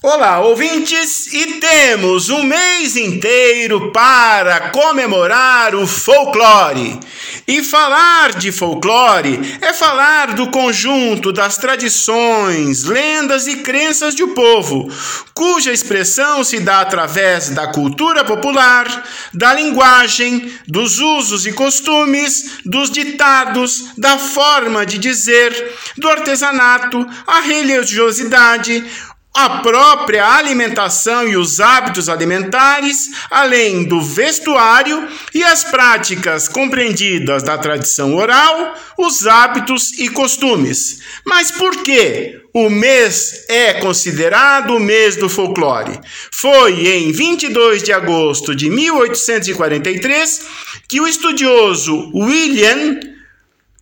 Olá, ouvintes, e temos um mês inteiro para comemorar o folclore. E falar de folclore é falar do conjunto das tradições, lendas e crenças de um povo, cuja expressão se dá através da cultura popular, da linguagem, dos usos e costumes, dos ditados, da forma de dizer, do artesanato, a religiosidade, a própria alimentação e os hábitos alimentares, além do vestuário e as práticas compreendidas da tradição oral, os hábitos e costumes. Mas por que o mês é considerado o mês do folclore? Foi em 22 de agosto de 1843 que o estudioso William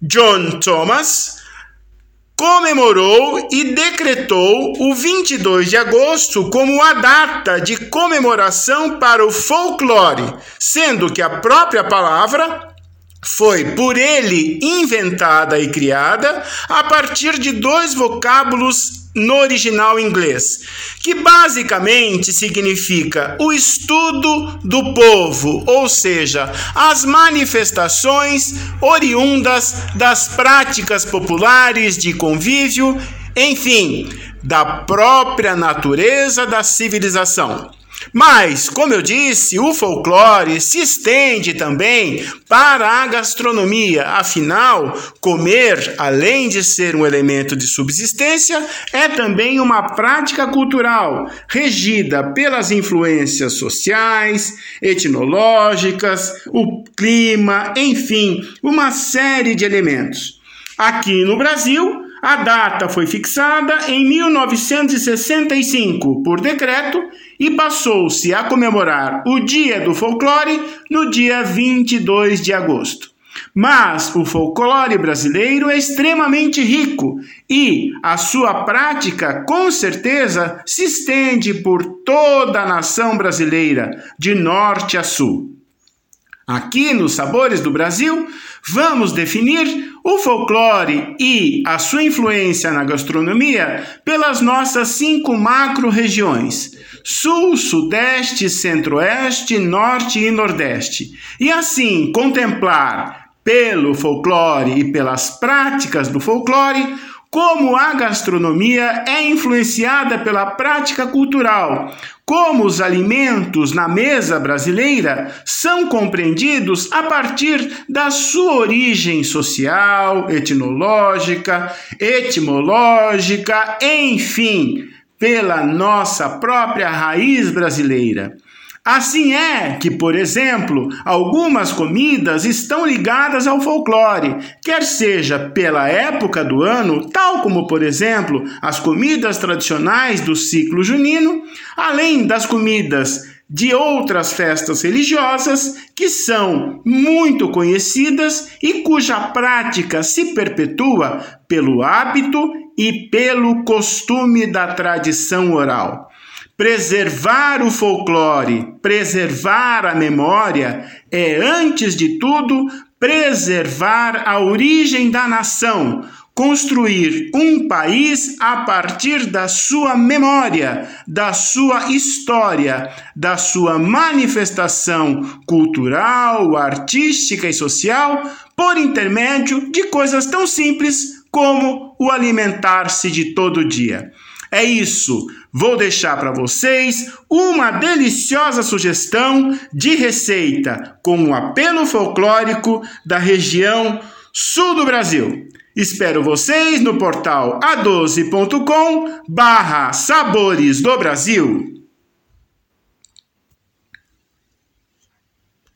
John Thomas comemorou e decretou o 22 de agosto como a data de comemoração para o folclore, sendo que a própria palavra foi por ele inventada e criada a partir de dois vocábulos no original inglês, que basicamente significa o estudo do povo, ou seja, as manifestações oriundas das práticas populares de convívio, enfim, da própria natureza da civilização. Mas, como eu disse, o folclore se estende também para a gastronomia. Afinal, comer, além de ser um elemento de subsistência, é também uma prática cultural regida pelas influências sociais, etnológicas, o clima, enfim, uma série de elementos. Aqui no Brasil, a data foi fixada em 1965 por decreto e passou-se a comemorar o Dia do Folclore no dia 22 de agosto. Mas o folclore brasileiro é extremamente rico e a sua prática, com certeza, se estende por toda a nação brasileira, de norte a sul. Aqui nos Sabores do Brasil, vamos definir o folclore e a sua influência na gastronomia pelas nossas cinco macro-regiões: Sul, Sudeste, Centro-Oeste, Norte e Nordeste. E assim contemplar pelo folclore e pelas práticas do folclore como a gastronomia é influenciada pela prática cultural, como os alimentos na mesa brasileira são compreendidos a partir da sua origem social, etnológica, etimológica, enfim, pela nossa própria raiz brasileira. Assim é que, por exemplo, algumas comidas estão ligadas ao folclore, quer seja pela época do ano, tal como, por exemplo, as comidas tradicionais do ciclo junino, além das comidas de outras festas religiosas que são muito conhecidas e cuja prática se perpetua pelo hábito e pelo costume da tradição oral. Preservar o folclore, preservar a memória é, antes de tudo, preservar a origem da nação, construir um país a partir da sua memória, da sua história, da sua manifestação cultural, artística e social, por intermédio de coisas tão simples como o alimentar-se de todo dia. É isso. Vou deixar para vocês uma deliciosa sugestão de receita com um apelo folclórico da região sul do Brasil. Espero vocês no portal a12.com barra Sabores do Brasil.